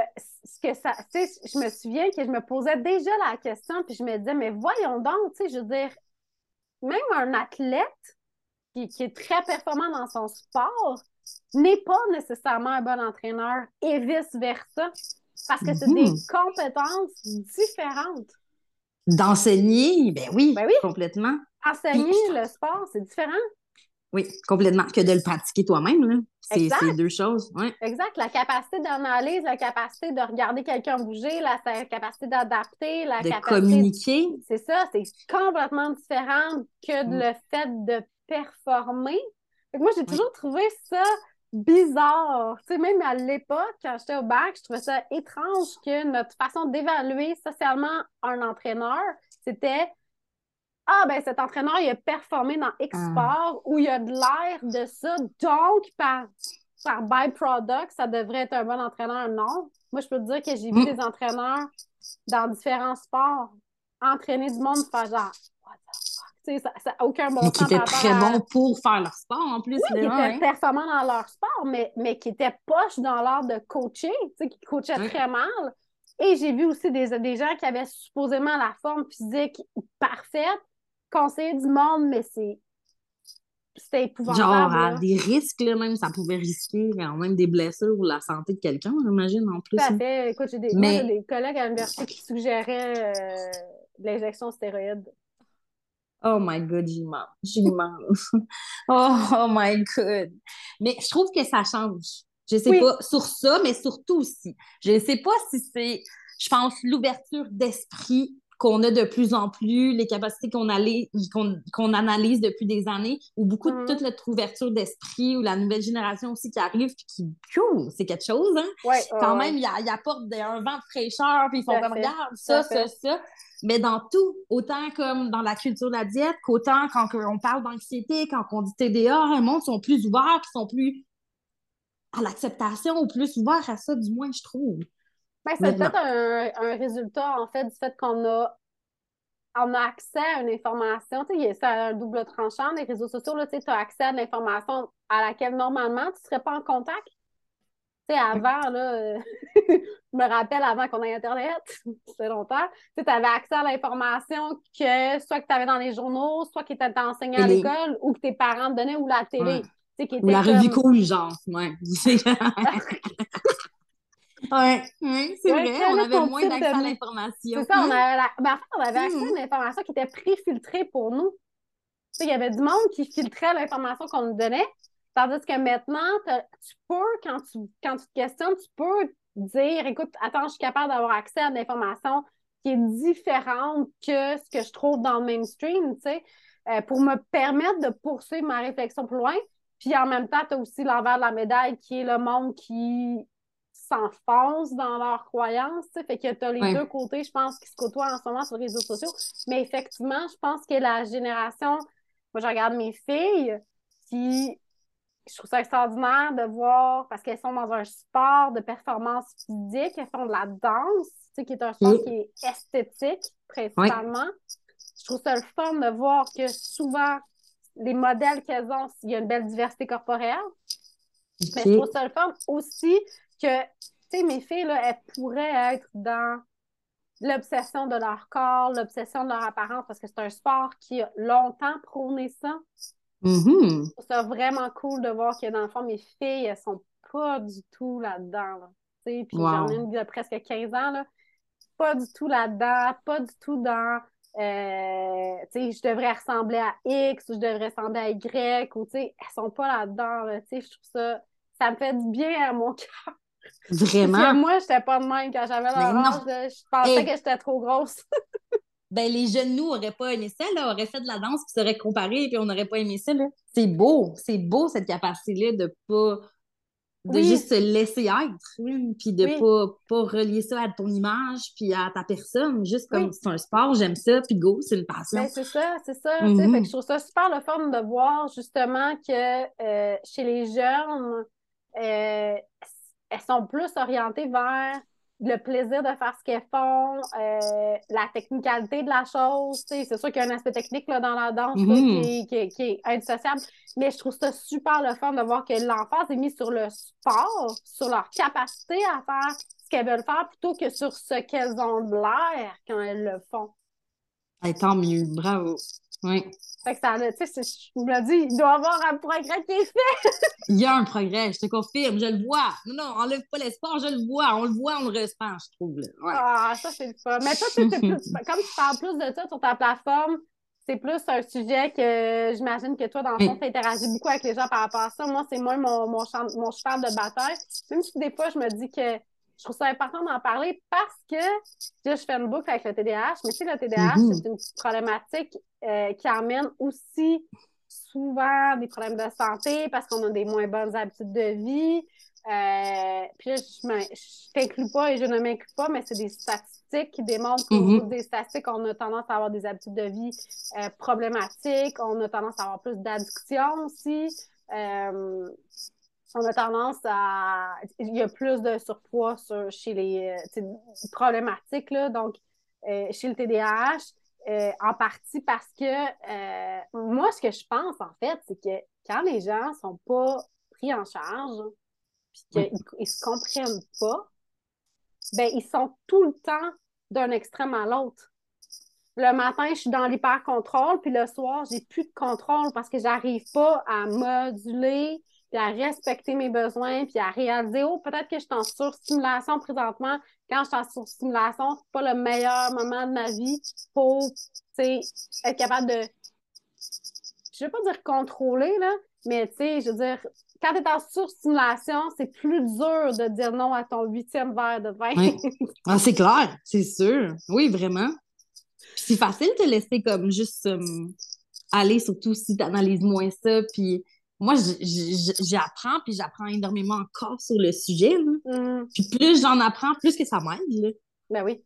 ce que ça... Tu sais, je me souviens que je me posais déjà la question, puis je me disais, mais voyons donc, tu sais, je veux dire, même un athlète qui, qui est très performant dans son sport n'est pas nécessairement un bon entraîneur et vice-versa. Parce que c'est des compétences différentes. D'enseigner, ben oui, ben oui, complètement. Enseigner le sport, c'est différent. Oui, complètement. Que de le pratiquer toi-même, c'est deux choses. Ouais. Exact. La capacité d'analyse, la capacité de regarder quelqu'un bouger, la, capacité d'adapter, la de capacité... communiquer. C'est ça, c'est complètement différent que mm. le fait de performer. moi, j'ai toujours trouvé ça bizarre. Tu sais, même à l'époque, quand j'étais au bac, je trouvais ça étrange que notre façon d'évaluer socialement un entraîneur, c'était Ah, ben cet entraîneur, il a performé dans X Ah. sport ou il a de l'air de ça, donc par, par byproduct, ça devrait être un bon entraîneur. Non. Moi, je peux te dire que j'ai vu Mm. des entraîneurs dans différents sports entraîner du monde faire genre What the ça aucun bon qui étaient très à- bons pour faire leur sport en plus. oui, qui étaient performants dans leur sport, mais, mais qui étaient poches dans l'art de coacher, qui coachaient Oui. très mal. Et j'ai vu aussi des, des gens qui avaient supposément la forme physique parfaite, conseiller du monde, mais c'est c'était épouvantable. Genre, à là. des risques, là, même, ça pouvait risquer quand même des blessures ou la santé de quelqu'un, j'imagine, en plus. Tout à hein. fait. Écoute, j'ai des, Mais- des collègues à l'université qui suggéraient euh, de l'injection stéroïde. Oh my God, j'y mange. J'y mange. Oh, oh my God. Mais je trouve que ça change. Je sais Oui. pas sur ça, mais surtout aussi. Je sais pas si c'est, je pense, l'ouverture d'esprit qu'on a de plus en plus, les capacités qu'on allait- qu'on analyse depuis des années, ou beaucoup de toute notre ouverture d'esprit, ou la nouvelle génération aussi qui arrive, puis qui, c'est quelque chose, hein? Ouais, quand même, ils apportent un vent de fraîcheur, puis ils font comme, regarde, ça, ça, ça. Mais dans tout, autant comme dans la culture de la diète, qu'autant quand on parle d'anxiété, quand on dit TDA, le monde sont plus ouverts, qui sont plus à l'acceptation ou plus ouverts à ça, du moins, je trouve. Ben, c'est peut-être un, un résultat, en fait, du fait qu'on a, on a accès à une information. C'est un double tranchant, les réseaux sociaux, tu as accès à de l'information à laquelle, normalement, tu ne serais pas en contact. Tu sais, avant, là, je me rappelle avant qu'on ait Internet, c'était longtemps, tu avais accès à l'information que soit que tu avais dans les journaux, soit qui était enseigné à l'école, ou que tes parents te donnaient, ou la télé. Ouais. Ou la était revue comme- cool, genre, ouais. ouais, c'est Ouais, vrai, on avait moins d'accès à l'information. C'est ça, on avait, la- ben, en fait, on avait accès Mhm. à une information qui était préfiltrée pour nous. Tu sais, il y avait du monde qui filtrait l'information qu'on nous donnait, tandis que maintenant, tu peux, quand tu, quand tu te questionnes, tu peux dire, écoute, attends, je suis capable d'avoir accès à de l'information qui est différente que ce que je trouve dans le mainstream, tu sais, euh, pour me permettre de poursuivre ma réflexion plus loin. Puis en même temps, tu as aussi l'envers de la médaille qui est le monde qui s'enfonce dans leurs croyances. Fait que tu as les Ouais. deux côtés, je pense, qui se côtoient en ce moment sur les réseaux sociaux. Mais effectivement, je pense que la génération, moi, je regarde mes filles, qui je trouve ça extraordinaire de voir, parce qu'elles sont dans un sport de performance physique, elles font de la danse, qui est un sport Oui. qui est esthétique, principalement. Je trouve ça le fun de voir que souvent, les modèles qu'elles ont, il y a une belle diversité corporelle. Mais je trouve ça le fun aussi que, tu sais, mes filles, là, elles pourraient être dans l'obsession de leur corps, l'obsession de leur apparence, parce que c'est un sport qui a longtemps prôné ça. Mm-hmm. Je trouve ça vraiment cool de voir que, dans le fond, mes filles, elles sont pas du tout là-dedans. Puis j'en ai une de presque 15 ans, là. Pas du tout là-dedans, pas du tout dans euh, je devrais ressembler à X ou je devrais ressembler à Y ou tu sais, elles sont pas là-dedans. Là, je trouve ça, ça me fait du bien à mon cœur. Vraiment? Que moi, j'étais pas de même quand j'avais âge. Je pensais que j'étais trop grosse. ben, les jeunes nous n'auraient pas aimé ça, là, auraient fait de la danse, puis seraient comparés, puis on n'aurait pas aimé ça. Là. C'est beau, c'est beau cette capacité-là de pas de juste se laisser être, puis de pas, pas relier ça à ton image, puis à ta personne, juste comme c'est un sport, j'aime ça, puis go, c'est une passion. Ben, c'est ça, c'est ça. Mm-hmm. je trouve ça super le fun de voir justement que euh, chez les jeunes, euh, elles sont plus orientées vers le plaisir de faire ce qu'elles font, euh, la technicalité de la chose. C'est sûr qu'il y a un aspect technique là, dans la danse mm-hmm. qui, est indissociable, mais je trouve ça super le fun de voir que l'emphase est mise sur le sport, sur leur capacité à faire ce qu'elles veulent faire plutôt que sur ce qu'elles ont de l'air quand elles le font. tant mieux, bravo. Oui. Fait que ça, tu sais, je me dis, il doit y avoir un progrès qui est fait. il y a un progrès, je te confirme, je le vois. Non, non, enlève pas l'espoir, je le vois. On le voit, on le ressent, je trouve. Ah, ça, c'est le fun. Mais toi, tu plus, comme tu parles plus de ça sur ta plateforme, c'est plus un sujet que j'imagine que toi, dans le fond, tu interagis beaucoup avec les gens par rapport à ça. Moi, c'est moins mon, mon, mon cheval de bataille. Même si des fois, je me dis que je trouve ça important d'en parler parce que je fais une boucle avec le TDAH, mais tu sais, le TDAH, mm-hmm. c'est une problématique euh, qui amène aussi souvent des problèmes de santé parce qu'on a des moins bonnes habitudes de vie. Euh, puis là, je ne t'inclus pas et je ne m'inclus pas, mais c'est des statistiques qui démontrent qu'au mm-hmm. des statistiques, on a tendance à avoir des habitudes de vie euh, problématiques, on a tendance à avoir plus d'addiction aussi on a tendance à. Il y a plus de surpoids chez les euh, problématiques, là, donc euh, chez le TDAH, euh, en partie parce que moi, ce que je pense, en fait, c'est que quand les gens ne sont pas pris en charge, puis qu'ils ne se comprennent pas, ben ils sont tout le temps d'un extrême à l'autre. Le matin, je suis dans l'hyper-contrôle, puis le soir, j'ai plus de contrôle parce que j'arrive pas à moduler puis à respecter mes besoins, puis à réaliser, oh, peut-être que je suis en surstimulation présentement. Quand je suis en surstimulation, c'est pas le meilleur moment de ma vie pour, être capable de, je vais pas dire contrôler, là, mais tu sais, je veux dire, quand tu es en surstimulation, c'est plus dur de dire non à ton huitième verre de vin. Ah, c'est clair, c'est sûr. Oui, vraiment. c'est facile de te laisser comme juste euh, aller, surtout si tu analyses moins ça, puis moi, j'apprends, puis j'apprends énormément encore sur le sujet. Mm. Puis plus j'en apprends, plus que ça m'aide. Ben oui.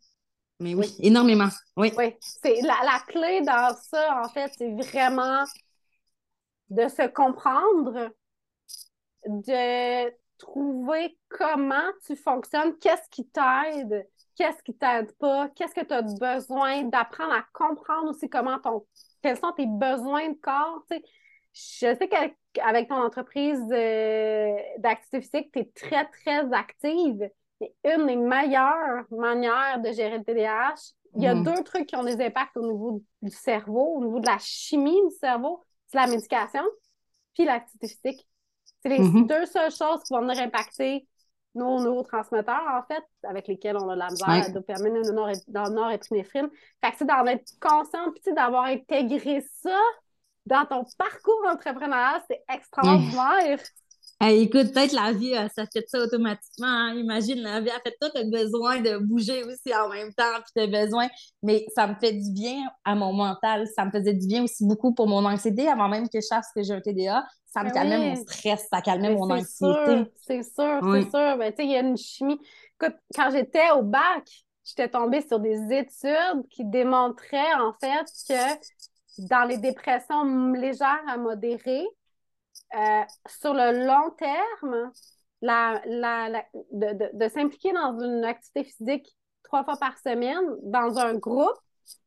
Mais oui, énormément. Oui. oui. C'est la, la, clé dans ça, en fait, c'est vraiment de se comprendre, de trouver comment tu fonctionnes, qu'est-ce qui t'aide, qu'est-ce qui t'aide pas, qu'est-ce que tu as besoin, d'apprendre à comprendre aussi comment ton, quels sont tes besoins de corps. sais je sais qu'avec ton entreprise d'activité physique, tu es très, très active. C'est une des meilleures manières de gérer le TDAH. Il y a mm-hmm. deux trucs qui ont des impacts au niveau du cerveau, au niveau de la chimie du cerveau. C'est la médication puis l'activité physique. C'est les mm-hmm. deux seules choses qui vont venir impacter nos neurotransmetteurs, en fait, avec lesquels on a la misère, la dopamine, le norépinéphrine. Fait que c'est d'en être conscient puis d'avoir intégré ça dans ton parcours entrepreneurial, c'est extraordinaire. écoute, peut-être la vie, euh, ça fait ça automatiquement. Hein. Imagine, la vie a fait tout, tu as besoin de bouger aussi en même temps, puis tu as besoin. Mais ça me fait du bien à mon mental. Ça me faisait du bien aussi beaucoup pour mon anxiété avant même que je sache que j'ai un TDA. Ça me ben calmait mon stress, ça calmait mon anxiété. C'est sûr, c'est sûr. Ben, tu sais, il y a une chimie. Écoute, quand j'étais au bac, j'étais tombée sur des études qui démontraient en fait que dans les dépressions légères à modérées, euh, sur le long terme, la, la, de, de, s'impliquer dans une activité physique trois fois par semaine dans un groupe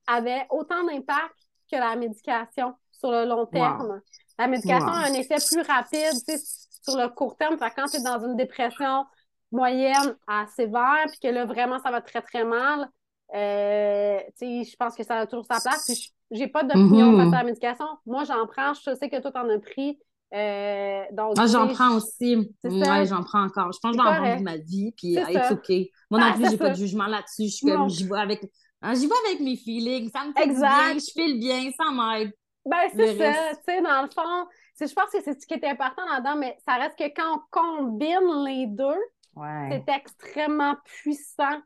avait autant d'impact que la médication sur le long terme. La médication a un effet plus rapide sur le court terme. Quand tu es dans une dépression moyenne à sévère, puis que là, vraiment, ça va très, très mal, euh, je pense que ça a toujours sa place. Puis J'ai pas d'opinion face à la médication. Moi, j'en prends. Je sais que toi, t'en as pris. Euh, donc, ah, j'en prends aussi. Oui, j'en prends encore. Je pense que je vais en prendre ma vie, puis it's OK. Moi non ah, plus, j'ai pas de jugement là-dessus. Je suis comme, j'y vais avec... Hein, j'y vais avec mes feelings. Ça me fait bien, je file bien, ça m'aide. Ben, c'est ça. Tu sais, dans le fond, je pense que c'est ce qui est important là-dedans, mais ça reste que quand on combine les deux, c'est extrêmement puissant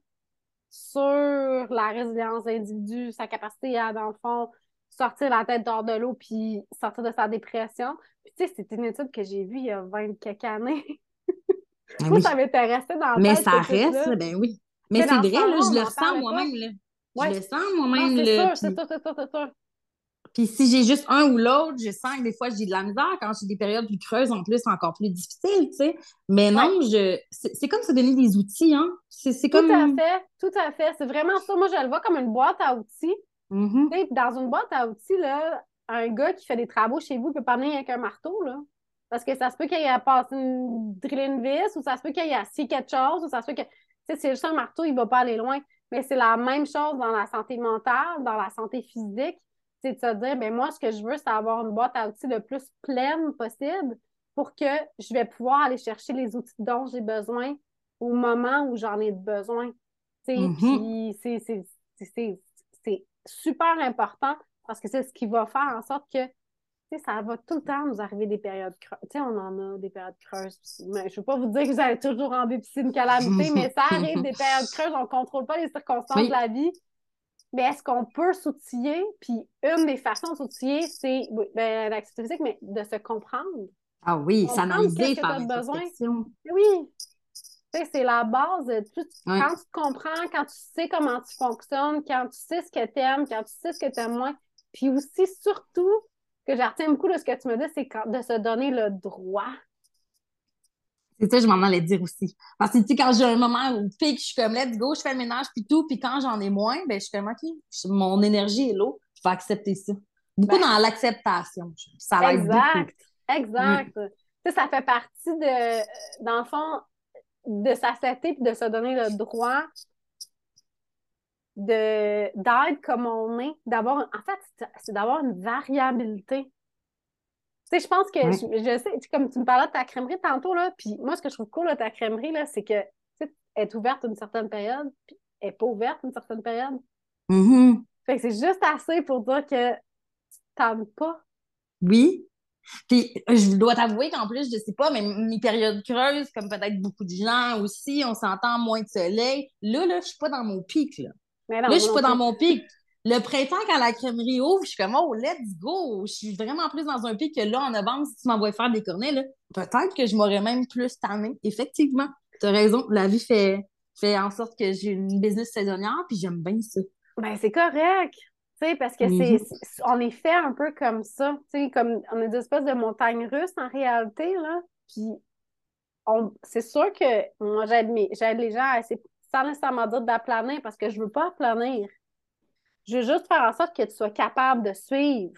sur la résilience individu, sa capacité à, dans le fond, sortir la tête hors de l'eau puis sortir de sa dépression. Puis, tu sais, c'est une étude que j'ai vue il y a 20 quelques années. Moi, ça dans le Mais ça reste, ben oui. Mais c'est vrai, là, je le ressens moi-même. Je le sens moi-même. C'est sûr, c'est sûr, c'est sûr, c'est sûr. Puis si j'ai juste un ou l'autre, je sens que des fois, j'ai de la misère. Quand j'ai des périodes plus creuses, en plus, c'est encore plus difficile, tu sais. Mais non, je... c'est comme se donner des outils, hein. C'est comme... Tout à fait, tout à fait. C'est vraiment ça. Moi, je le vois comme une boîte à outils. Mm-hmm. Dans une boîte à outils, là, un gars qui fait des travaux chez vous ne peut pas venir avec un marteau, là. Parce que ça se peut qu'il ait passé une driller une vis, ou ça se peut qu'il ait assis quelque chose, ou ça se peut que... Tu sais, c'est juste un marteau, il ne va pas aller loin. Mais c'est la même chose dans la santé mentale, dans la santé physique c'est de se dire, ben moi, ce que je veux, c'est avoir une boîte à outils le plus pleine possible pour que je vais pouvoir aller chercher les outils dont j'ai besoin au moment où j'en ai besoin. Mm-hmm. Puis c'est super important parce que c'est ce qui va faire en sorte que ça va tout le temps nous arriver des périodes creuses. on en a des périodes creuses. Mais je ne veux pas vous dire que vous allez toujours en une calamité, mais ça arrive des périodes creuses. On ne contrôle pas les circonstances de la vie mais est-ce qu'on peut s'outiller? Puis une des façons de s'outiller, c'est ben, l'activité physique, mais de se comprendre. Ah oui, s'analyser, faire des besoin. Oui. c'est la base. Quand tu te comprends, quand tu sais comment tu fonctionnes, quand tu sais ce que tu aimes, quand tu sais ce que tu aimes moins, puis aussi, surtout, que je retiens beaucoup de ce que tu me dis, c'est de se donner le droit c'est ça, je m'en allais dire aussi. Parce que, tu sais, quand j'ai un moment où pique, je suis comme, let's go, je fais le ménage, puis tout, puis quand j'en ai moins, ben, je suis comme, OK, mon énergie est l'eau, je vais accepter ça. Beaucoup ben dans l'acceptation. Ça Exact, exact. Mm. Tu sais, ça fait partie de, dans le fond, de s'accepter puis de se donner le droit de d'être comme on est, d'avoir, en fait, c'est d'avoir une variabilité sais, je pense que, je, sais, comme tu me parlais de ta crèmerie tantôt, là, puis moi, ce que je trouve cool de ta crèmerie, là, c'est que, tu est ouverte une certaine période, puis elle n'est pas ouverte une certaine période. Mm-hmm. Fait que c'est juste assez pour dire que tu t'aimes pas. Oui. Puis, je dois t'avouer qu'en plus, je sais pas, mais mes périodes creuses, comme peut-être beaucoup de gens aussi, on s'entend moins de soleil. Là, là, je suis pas dans mon pic, là. là, je suis pas dans mon pic. Le printemps, quand la crèmerie ouvre, je suis comme, oh, let's go! Je suis vraiment plus dans un pic que là, en novembre, si tu m'envoies faire des cornets, là, peut-être que je m'aurais même plus tanné. Effectivement, tu as raison. La vie fait, fait en sorte que j'ai une business saisonnière, puis j'aime bien ça. Ben, c'est correct. sais, parce que c'est, on est fait un peu comme ça. sais, comme on est des espèces de montagnes russes en réalité. Là. Puis c'est sûr que moi, j'aide, les gens à essayer, sans nécessairement dire d'aplanir parce que je veux pas planir. Je veux juste faire en sorte que tu sois capable de suivre.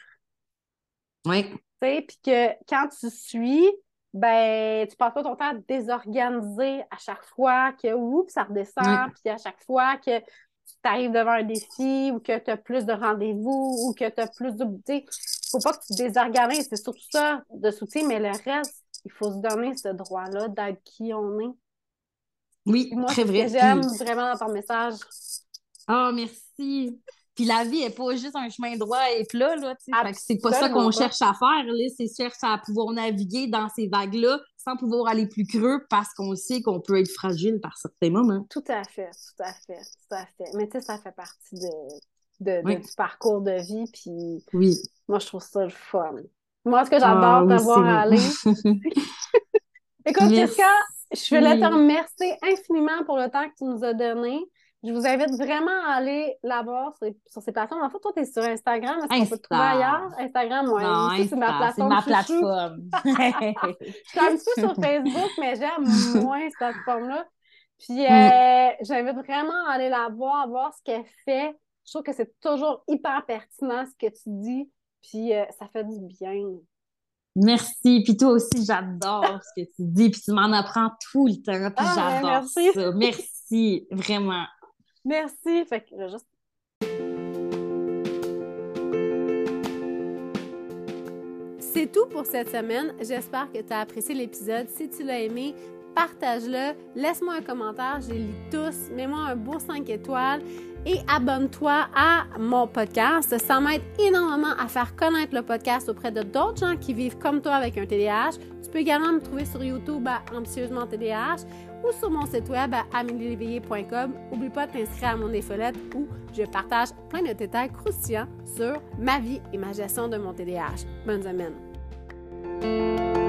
Oui. Puis que quand tu suis, ben, tu passes pas ton temps à désorganiser à chaque fois que oups, ça redescend, puis à chaque fois que tu t'arrives devant un défi ou que tu as plus de rendez-vous ou que tu as plus de. Il faut pas que tu désorganises. C'est surtout ça de soutien, mais le reste, il faut se donner ce droit-là d'être qui on est. Oui, très vrai. J'aime vraiment dans ton message. Oh, merci. Puis la vie n'est pas juste un chemin droit et plat, là, C'est pas ça qu'on cherche à faire, là. C'est chercher à pouvoir naviguer dans ces vagues-là sans pouvoir aller plus creux parce qu'on sait qu'on peut être fragile par certains moments. Tout à fait, tout à fait, tout à fait. Mais tu sais, ça fait partie de, de, du parcours de vie, puis oui. moi, je trouve ça le fun. Moi, ce que j'adore ah, voir aller... Écoute, Jessica, je voulais te remercier infiniment pour le temps que tu nous as donné. Je vous invite vraiment à aller la voir sur, sur ces plateformes. En fait, toi, tu es sur Instagram. Est-ce qu'on peut te trouver ailleurs? Instagram, moi. c'est ma plateforme. ma plateforme. je suis un petit peu sur Facebook, mais j'aime moins cette plateforme-là. Puis, mm. euh, j'invite vraiment à aller la voir, à voir ce qu'elle fait. Je trouve que c'est toujours hyper pertinent ce que tu dis. Puis, euh, ça fait du bien. Merci. Puis toi aussi, j'adore ce que tu dis. Puis tu m'en apprends tout le temps. Puis ah, j'adore ça. Merci, vraiment. Merci. Fait que C'est tout pour cette semaine. J'espère que tu as apprécié l'épisode. Si tu l'as aimé, partage-le, laisse-moi un commentaire, je les lis tous, mets-moi un beau 5 étoiles et abonne-toi à mon podcast. Ça m'aide énormément à faire connaître le podcast auprès de d'autres gens qui vivent comme toi avec un TDAH. Tu peux également me trouver sur YouTube à Ambitieusement TDAH ou sur mon site web à amélieléveillé.com. N'oublie pas de t'inscrire à mon infolette où je partage plein de détails croustillants sur ma vie et ma gestion de mon TDAH. Bonne semaine!